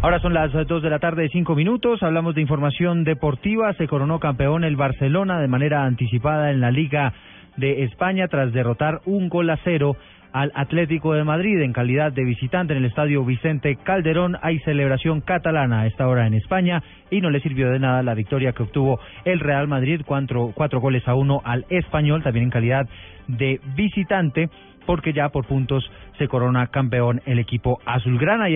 Ahora son las 2 de la tarde, 5 minutos. Hablamos de información deportiva. Se coronó campeón el Barcelona de manera anticipada en la Liga de España tras derrotar un gol a cero al Atlético de Madrid en calidad de visitante en el estadio Vicente Calderón. Hay celebración catalana a esta hora en España y no le sirvió de nada la victoria que obtuvo el Real Madrid, cuatro, cuatro goles a uno al español, también en calidad de visitante, porque ya por puntos se corona campeón el equipo azulgrana.